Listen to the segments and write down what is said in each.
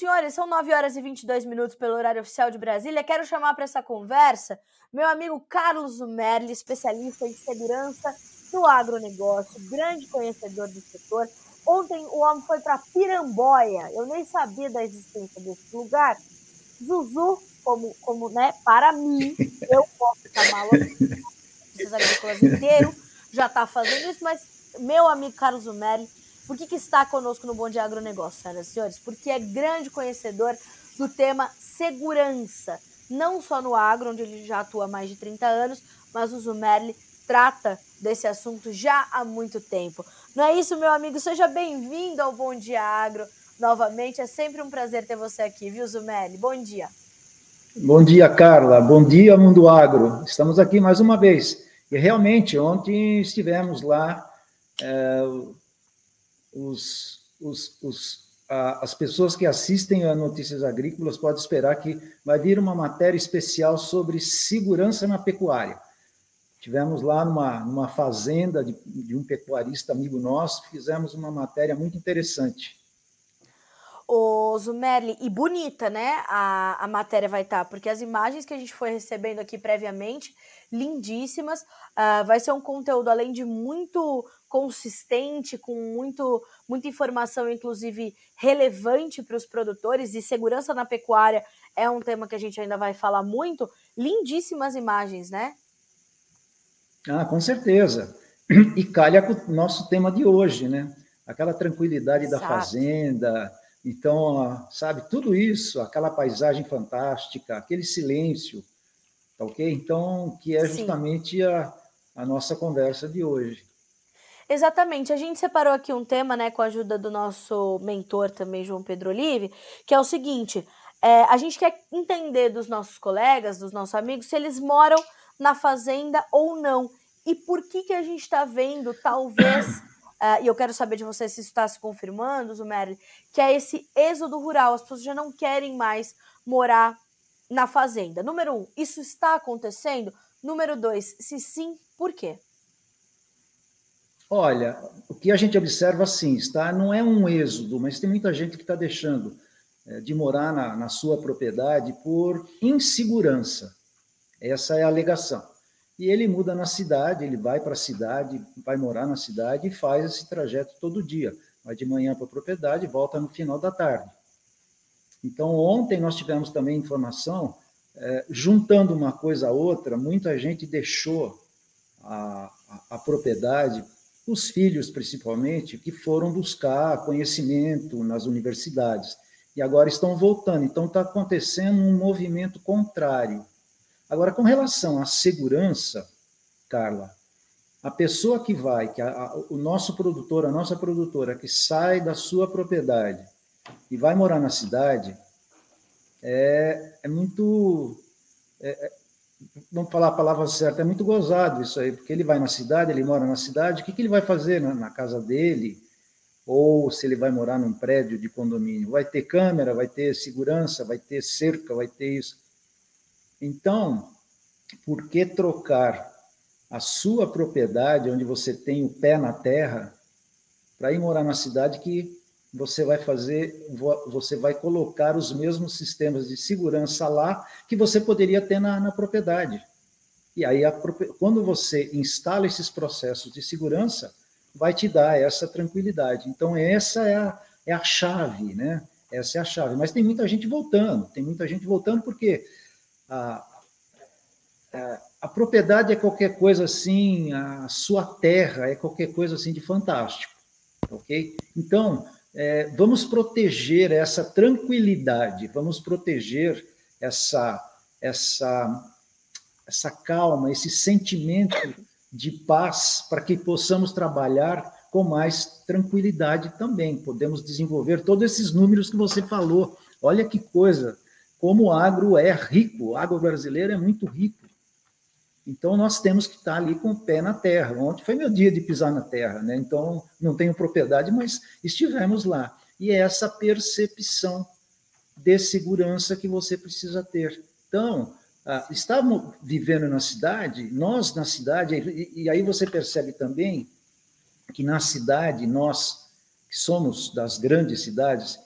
senhores, são 9 horas e 22 minutos pelo horário oficial de Brasília. Quero chamar para essa conversa meu amigo Carlos Merli, especialista em segurança do agronegócio, grande conhecedor do setor. Ontem o homem foi para Piramboia, eu nem sabia da existência desse lugar. Zuzu, como, como né, para mim, eu posso chamá-lo agrícolas inteiro já está fazendo isso, mas meu amigo Carlos Merli por que, que está conosco no Bom Dia Agronegócio, senhoras e senhores? Porque é grande conhecedor do tema segurança, não só no agro, onde ele já atua há mais de 30 anos, mas o Zumerli trata desse assunto já há muito tempo. Não é isso, meu amigo? Seja bem-vindo ao Bom Dia Agro novamente. É sempre um prazer ter você aqui, viu, Zumerli? Bom dia. Bom dia, Carla. Bom dia, Mundo Agro. Estamos aqui mais uma vez. E realmente, ontem estivemos lá. É os, os, os, a, as pessoas que assistem a Notícias Agrícolas podem esperar que vai vir uma matéria especial sobre segurança na pecuária. Tivemos lá numa, numa fazenda de, de um pecuarista amigo nosso, fizemos uma matéria muito interessante. O Zumerli, e bonita, né? A, a matéria vai estar, tá, porque as imagens que a gente foi recebendo aqui previamente, lindíssimas. Uh, vai ser um conteúdo, além de muito consistente, com muito, muita informação, inclusive relevante para os produtores, e segurança na pecuária é um tema que a gente ainda vai falar muito. Lindíssimas imagens, né? Ah, com certeza. E calha com o nosso tema de hoje, né? Aquela tranquilidade Exato. da fazenda. Então, sabe, tudo isso, aquela paisagem fantástica, aquele silêncio, tá ok? Então, que é justamente a, a nossa conversa de hoje. Exatamente. A gente separou aqui um tema, né, com a ajuda do nosso mentor também, João Pedro Olive, que é o seguinte: é, a gente quer entender dos nossos colegas, dos nossos amigos, se eles moram na fazenda ou não. E por que, que a gente está vendo, talvez, uh, e eu quero saber de você se isso está se confirmando, Zumerli, que é esse êxodo rural. As pessoas já não querem mais morar na fazenda. Número um, isso está acontecendo? Número dois, se sim, por quê? Olha, o que a gente observa assim, está, não é um êxodo, mas tem muita gente que está deixando é, de morar na, na sua propriedade por insegurança. Essa é a alegação. E ele muda na cidade, ele vai para a cidade, vai morar na cidade e faz esse trajeto todo dia. Vai de manhã para a propriedade e volta no final da tarde. Então, ontem nós tivemos também informação, é, juntando uma coisa a outra, muita gente deixou a, a, a propriedade os filhos, principalmente, que foram buscar conhecimento nas universidades e agora estão voltando. Então, está acontecendo um movimento contrário. Agora, com relação à segurança, Carla, a pessoa que vai, que a, a, o nosso produtor, a nossa produtora, que sai da sua propriedade e vai morar na cidade, é, é muito. É, vamos falar a palavra certa, é muito gozado isso aí, porque ele vai na cidade, ele mora na cidade, o que, que ele vai fazer na, na, casa dele? Ou se ele vai morar num prédio de condomínio? Vai ter câmera, vai ter segurança, vai ter cerca, vai ter isso. Então, por que trocar a sua propriedade, onde você tem o pé na terra, para ir morar na cidade que você vai fazer, você vai colocar os mesmos sistemas de segurança lá que você poderia ter na, na propriedade. E aí, a, quando você instala esses processos de segurança, vai te dar essa tranquilidade. Então, essa é a, é a chave, né? Essa é a chave. Mas tem muita gente voltando, tem muita gente voltando porque a, a, a propriedade é qualquer coisa assim, a sua terra é qualquer coisa assim de fantástico, ok? Então, é, vamos proteger essa tranquilidade, vamos proteger essa, essa, essa calma, esse sentimento de paz, para que possamos trabalhar com mais tranquilidade também. Podemos desenvolver todos esses números que você falou. Olha que coisa, como o agro é rico, o agro brasileiro é muito rico. Então, nós temos que estar ali com o pé na terra. Ontem foi meu dia de pisar na terra, né? Então, não tenho propriedade, mas estivemos lá. E é essa percepção de segurança que você precisa ter. Então, ah, estávamos vivendo na cidade, nós na cidade, e, e aí você percebe também que na cidade, nós que somos das grandes cidades,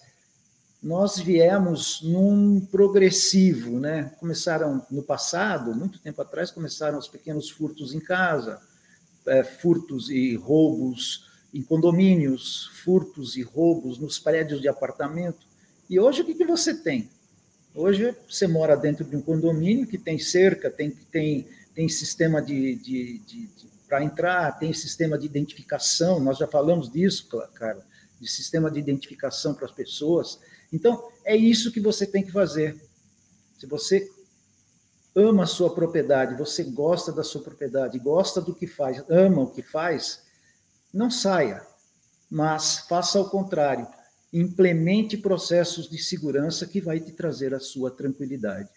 nós viemos num progressivo, né? Começaram no passado, muito tempo atrás, começaram os pequenos furtos em casa, é, furtos e roubos em condomínios, furtos e roubos nos prédios de apartamento. E hoje o que, que você tem? Hoje você mora dentro de um condomínio que tem cerca, tem, tem, tem sistema de, de, de, de para entrar, tem sistema de identificação, nós já falamos disso, cara, de sistema de identificação para as pessoas. Então, é isso que você tem que fazer. Se você ama a sua propriedade, você gosta da sua propriedade, gosta do que faz, ama o que faz, não saia, mas faça ao contrário. Implemente processos de segurança que vai te trazer a sua tranquilidade.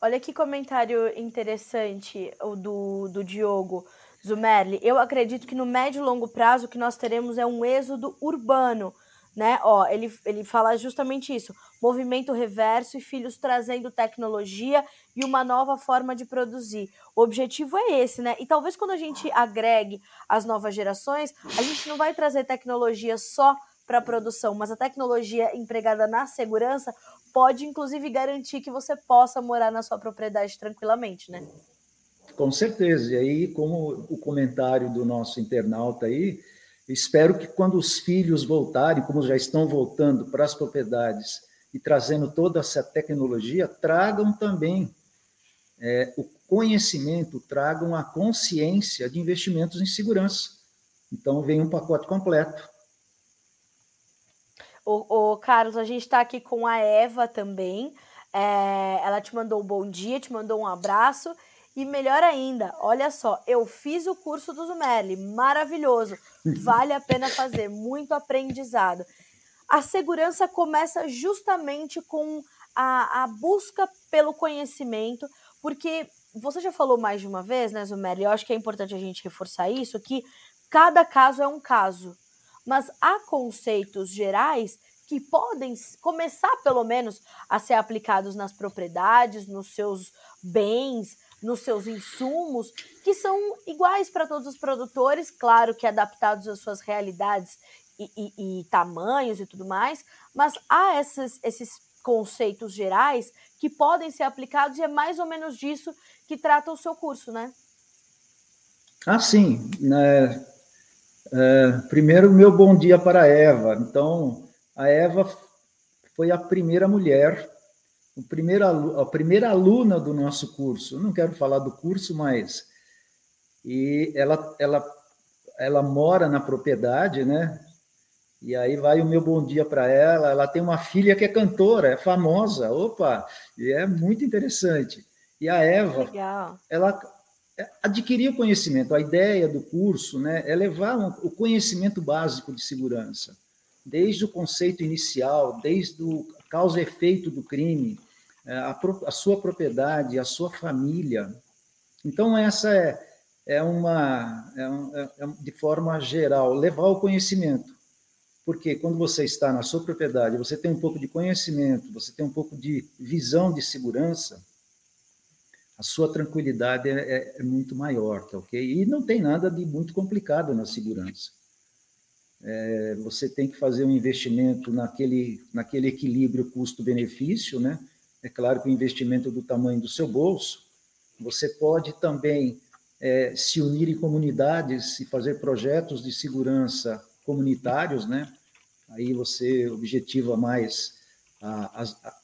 Olha que comentário interessante o do, do Diogo Zumerli. Eu acredito que no médio e longo prazo o que nós teremos é um êxodo urbano né? Ó, ele, ele fala justamente isso: movimento reverso e filhos trazendo tecnologia e uma nova forma de produzir. O objetivo é esse, né? E talvez quando a gente agregue as novas gerações, a gente não vai trazer tecnologia só para a produção, mas a tecnologia empregada na segurança pode inclusive garantir que você possa morar na sua propriedade tranquilamente, né? Com certeza. E aí, como o comentário do nosso internauta aí, Espero que quando os filhos voltarem, como já estão voltando para as propriedades e trazendo toda essa tecnologia, tragam também é, o conhecimento, tragam a consciência de investimentos em segurança. Então, vem um pacote completo. O, o Carlos, a gente está aqui com a Eva também. É, ela te mandou um bom dia, te mandou um abraço. E melhor ainda, olha só, eu fiz o curso do Zumerli, maravilhoso. Vale a pena fazer, muito aprendizado. A segurança começa justamente com a, a busca pelo conhecimento, porque você já falou mais de uma vez, né, Zumerli? Eu acho que é importante a gente reforçar isso, que cada caso é um caso. Mas há conceitos gerais que podem começar, pelo menos, a ser aplicados nas propriedades, nos seus bens, nos seus insumos, que são iguais para todos os produtores, claro que adaptados às suas realidades e, e, e tamanhos e tudo mais, mas há esses, esses conceitos gerais que podem ser aplicados e é mais ou menos disso que trata o seu curso, né? Ah, sim. É, é, primeiro, meu bom dia para a Eva. Então, a Eva foi a primeira mulher o primeiro, a primeira aluna do nosso curso, eu não quero falar do curso, mas e ela, ela, ela mora na propriedade, né? E aí vai o meu bom dia para ela. Ela tem uma filha que é cantora, é famosa, opa, e é muito interessante. E a Eva, Legal. ela adquirir o conhecimento. A ideia do curso né, é levar o conhecimento básico de segurança, desde o conceito inicial, desde o causa e efeito do crime, é, a, a sua propriedade, a sua família. Então, essa é, é uma, é, é, é, de forma geral, levar o conhecimento. Porque quando você está na sua propriedade, você tem um pouco de conhecimento, você tem um pouco de visão de segurança, a sua tranquilidade é, é, é muito maior, tá ok? E não tem nada de muito complicado na segurança. É, você tem que fazer um investimento naquele, naquele equilíbrio custo-benefício, né? É claro que o investimento do tamanho do seu bolso. Você pode também é, se unir em comunidades e fazer projetos de segurança comunitários, né? Aí você objetiva mais a, a, a,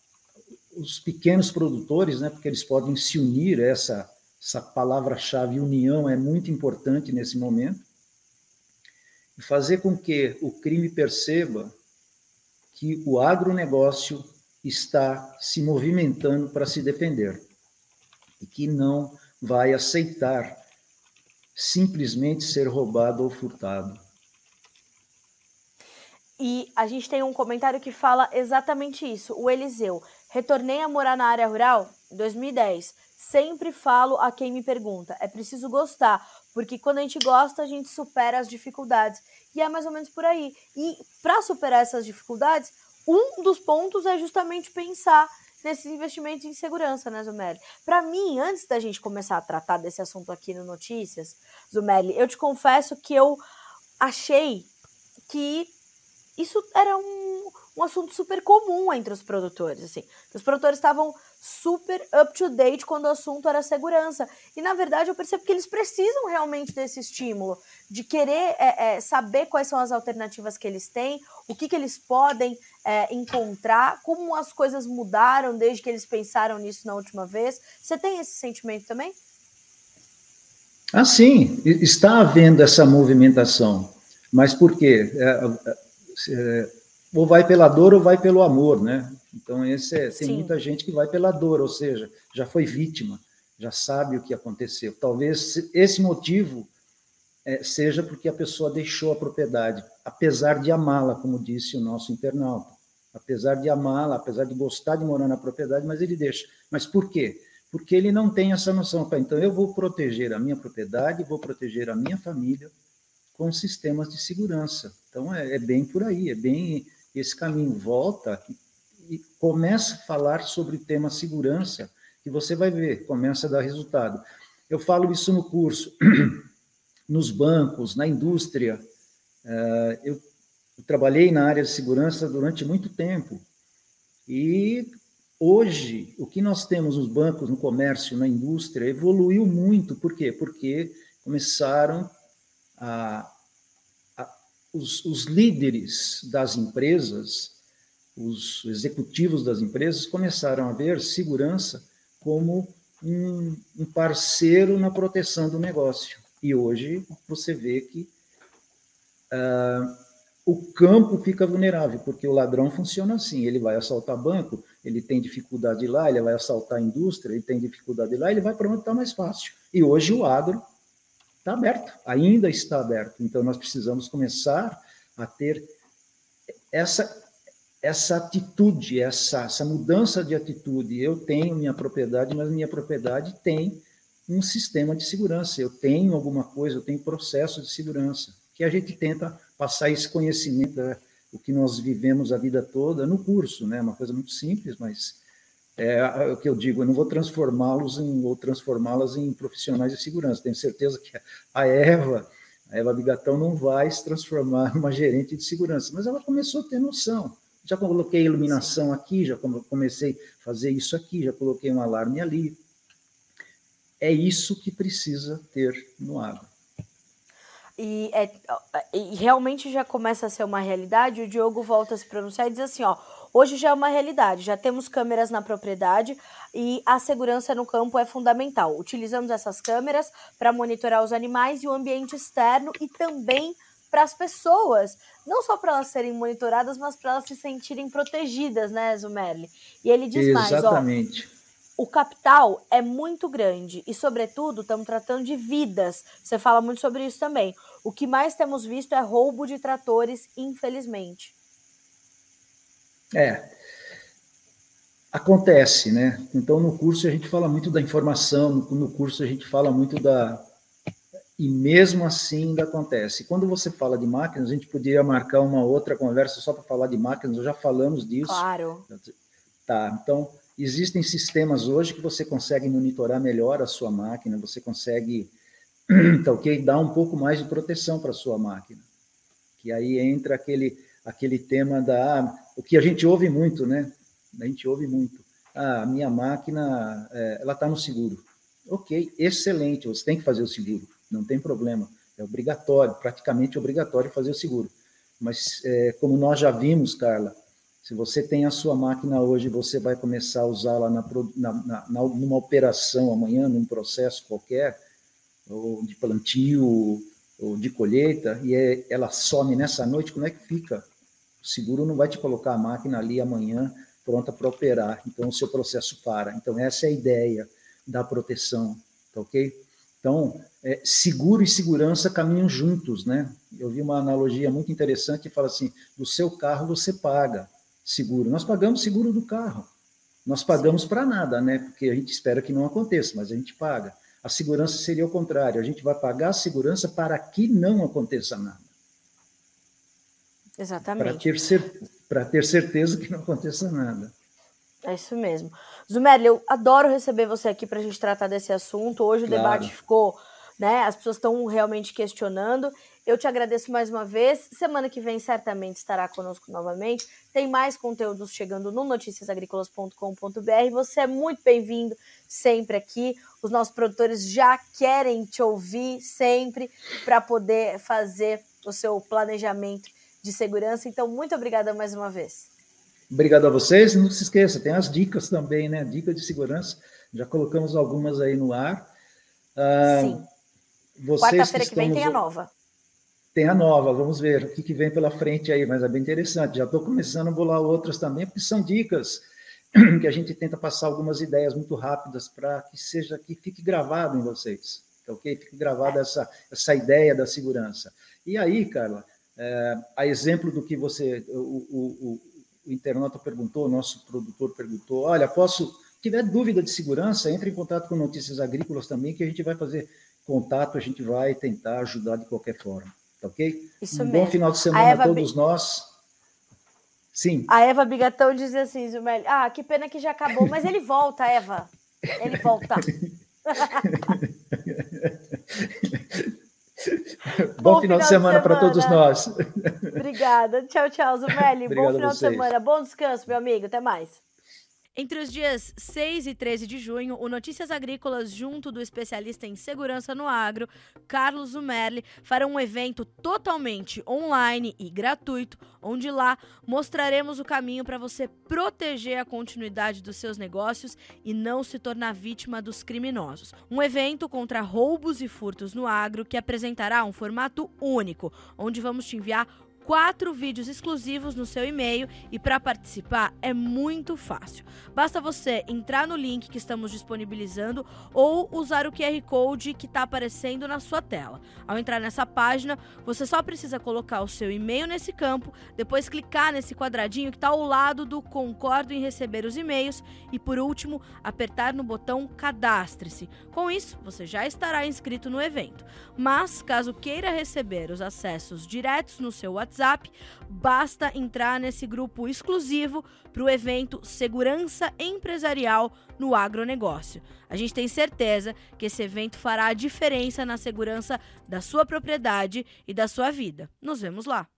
os pequenos produtores, né? Porque eles podem se unir. Essa, essa palavra-chave união é muito importante nesse momento. E fazer com que o crime perceba que o agronegócio está se movimentando para se defender e que não vai aceitar simplesmente ser roubado ou furtado. E a gente tem um comentário que fala exatamente isso. O Eliseu, retornei a morar na área rural em 2010. Sempre falo a quem me pergunta. É preciso gostar, porque quando a gente gosta, a gente supera as dificuldades. E é mais ou menos por aí. E para superar essas dificuldades, um dos pontos é justamente pensar nesses investimentos em segurança, né, Zumeli? Para mim, antes da gente começar a tratar desse assunto aqui no Notícias, Zumeli, eu te confesso que eu achei que isso era um, um assunto super comum entre os produtores, assim. Os produtores estavam super up to date quando o assunto era segurança. E na verdade eu percebo que eles precisam realmente desse estímulo, de querer é, é, saber quais são as alternativas que eles têm, o que, que eles podem é, encontrar, como as coisas mudaram desde que eles pensaram nisso na última vez. Você tem esse sentimento também? Ah, sim, está havendo essa movimentação. Mas por quê? Ou vai pela dor ou vai pelo amor, né? Então, esse é, tem Sim. muita gente que vai pela dor, ou seja, já foi vítima, já sabe o que aconteceu. Talvez esse motivo é, seja porque a pessoa deixou a propriedade, apesar de amá-la, como disse o nosso internauta. Apesar de amá-la, apesar de gostar de morar na propriedade, mas ele deixa. Mas por quê? Porque ele não tem essa noção. Então, eu vou proteger a minha propriedade, vou proteger a minha família com sistemas de segurança. Então, é, é bem por aí, é bem esse caminho. Volta e, começa a falar sobre o tema segurança, que você vai ver, começa a dar resultado. Eu falo isso no curso, nos bancos, na indústria. Eu, eu trabalhei na área de segurança durante muito tempo. E hoje, o que nós temos nos bancos, no comércio, na indústria, evoluiu muito. Por quê? Porque começaram a, os, os líderes das empresas, os executivos das empresas, começaram a ver segurança como um, um parceiro na proteção do negócio. E hoje você vê que uh, o campo fica vulnerável, porque o ladrão funciona assim: ele vai assaltar banco, ele tem dificuldade lá, ele vai assaltar indústria, ele tem dificuldade lá, ele vai para onde está mais fácil. E hoje o agro está aberto, ainda está aberto. Então, nós precisamos começar a ter essa, essa atitude, essa, essa mudança de atitude. Eu tenho minha propriedade, mas minha propriedade tem um sistema de segurança. Eu tenho alguma coisa, eu tenho processo de segurança, que a gente tenta passar esse conhecimento, né, o que nós vivemos a vida toda no curso, né? Uma coisa muito simples, mas é, é o que eu digo, eu não vou transformá-los em, ou transformá-las em profissionais de segurança. Tenho certeza que a Eva, a Eva Bigatão não vai se transformar numa gerente de segurança, mas ela começou a ter noção. Já coloquei iluminação aqui, já comecei a fazer isso aqui, já coloquei um alarme ali. É isso que precisa ter no agro. E, é, e realmente já começa a ser uma realidade. O Diogo volta a se pronunciar e diz assim: ó, Hoje já é uma realidade, já temos câmeras na propriedade e a segurança no campo é fundamental. Utilizamos essas câmeras para monitorar os animais e o ambiente externo e também para as pessoas, não só para elas serem monitoradas, mas para elas se sentirem protegidas, né, Zumerli? E ele diz Exatamente. mais, ó, o capital é muito grande e, sobretudo, estamos tratando de vidas. Você fala muito sobre isso também. O que mais temos visto é roubo de tratores, infelizmente. É. Acontece, né? Então, no curso a gente fala muito da informação, no curso a gente fala muito da. E mesmo assim ainda acontece. Quando você fala de máquinas, a gente poderia marcar uma outra conversa só para falar de máquinas, já falamos disso. Claro. Tá, então, existem sistemas hoje que você consegue monitorar melhor a sua máquina, você consegue, tá ok? Dar um pouco mais de proteção para a sua máquina. Que aí entra aquele aquele tema da. O que a gente ouve muito, né? A gente ouve muito. Ah, a minha máquina, é, ela está no seguro. Ok, excelente, você tem que fazer o seguro, não tem problema. É obrigatório, praticamente obrigatório fazer o seguro. Mas, é, como nós já vimos, Carla, se você tem a sua máquina hoje, você vai começar a usá-la na, na, na, numa operação amanhã, num processo qualquer, ou de plantio, ou de colheita, e é, ela some nessa noite, como é que fica? O seguro não vai te colocar a máquina ali amanhã pronta para operar, então o seu processo para. Então, essa é a ideia da proteção, tá ok? Então, é, seguro e segurança caminham juntos, né? Eu vi uma analogia muito interessante que fala assim: do seu carro você paga seguro. Nós pagamos seguro do carro. Nós pagamos para nada, né? Porque a gente espera que não aconteça, mas a gente paga. A segurança seria o contrário: a gente vai pagar a segurança para que não aconteça nada. Exatamente. Para ter, cer ter certeza que não aconteça nada. É isso mesmo. Zumerli, eu adoro receber você aqui para a gente tratar desse assunto. Hoje claro. o debate ficou né? As pessoas estão realmente questionando. Eu te agradeço mais uma vez. Semana que vem certamente estará conosco novamente. Tem mais conteúdos chegando no noticiasagricolas.com.br. Você é muito bem-vindo sempre aqui. Os nossos produtores já querem te ouvir sempre para poder fazer o seu planejamento de segurança. Então, muito obrigada mais uma vez. Obrigado a vocês. Não se esqueça, tem as dicas também, né? Dicas de segurança. Já colocamos algumas aí no ar. Ah, Sim. Quarta-feira que, que vem tem a nova. Tem a nova, vamos ver o que, que vem pela frente aí, mas é bem interessante. Já estou começando a bolar outras também, porque são dicas que a gente tenta passar algumas ideias muito rápidas para que seja que fique gravado em vocês, tá ok? Fique gravada essa, essa ideia da segurança. E aí, Carla, é, a exemplo do que você, o, o, o internauta perguntou, o nosso produtor perguntou, olha, posso, tiver dúvida de segurança, entre em contato com Notícias Agrícolas também, que a gente vai fazer contato, a gente vai tentar ajudar de qualquer forma. Tá ok? Isso um mesmo. bom final de semana a, todos B... nós. Sim. A Eva Bigatão diz assim, Zumeli, ah, que pena que já acabou, mas ele volta, Eva. Ele volta. bom, bom, final, de semana, semana. para todos nós. Obrigada. Tchau, tchau, Zumeli. bom final de semana. Bom descanso, meu amigo. Até mais. Entre os dias 6 e 13 de junho, o Notícias Agrícolas, junto do especialista em segurança no agro, Carlos Zumerli, fará um evento totalmente online e gratuito, onde lá mostraremos o caminho para você proteger a continuidade dos seus negócios e não se tornar vítima dos criminosos. Um evento contra roubos e furtos no agro que apresentará um formato único, onde vamos te enviar quatro vídeos exclusivos no seu e-mail e para participar é muito fácil. Basta você entrar no link que estamos disponibilizando ou usar o QR Code que está aparecendo na sua tela. Ao entrar nessa página, você só precisa colocar o seu e-mail nesse campo, depois clicar nesse quadradinho que está ao lado do Concordo em receber os e-mails e, por último, apertar no botão Cadastre-se. Com isso, você já estará inscrito no evento. Mas, caso queira receber os acessos diretos no seu WhatsApp, WhatsApp, basta entrar nesse grupo exclusivo para o evento Segurança Empresarial no Agronegócio. A gente tem certeza que esse evento fará a diferença na segurança da sua propriedade e da sua vida. Nos vemos lá!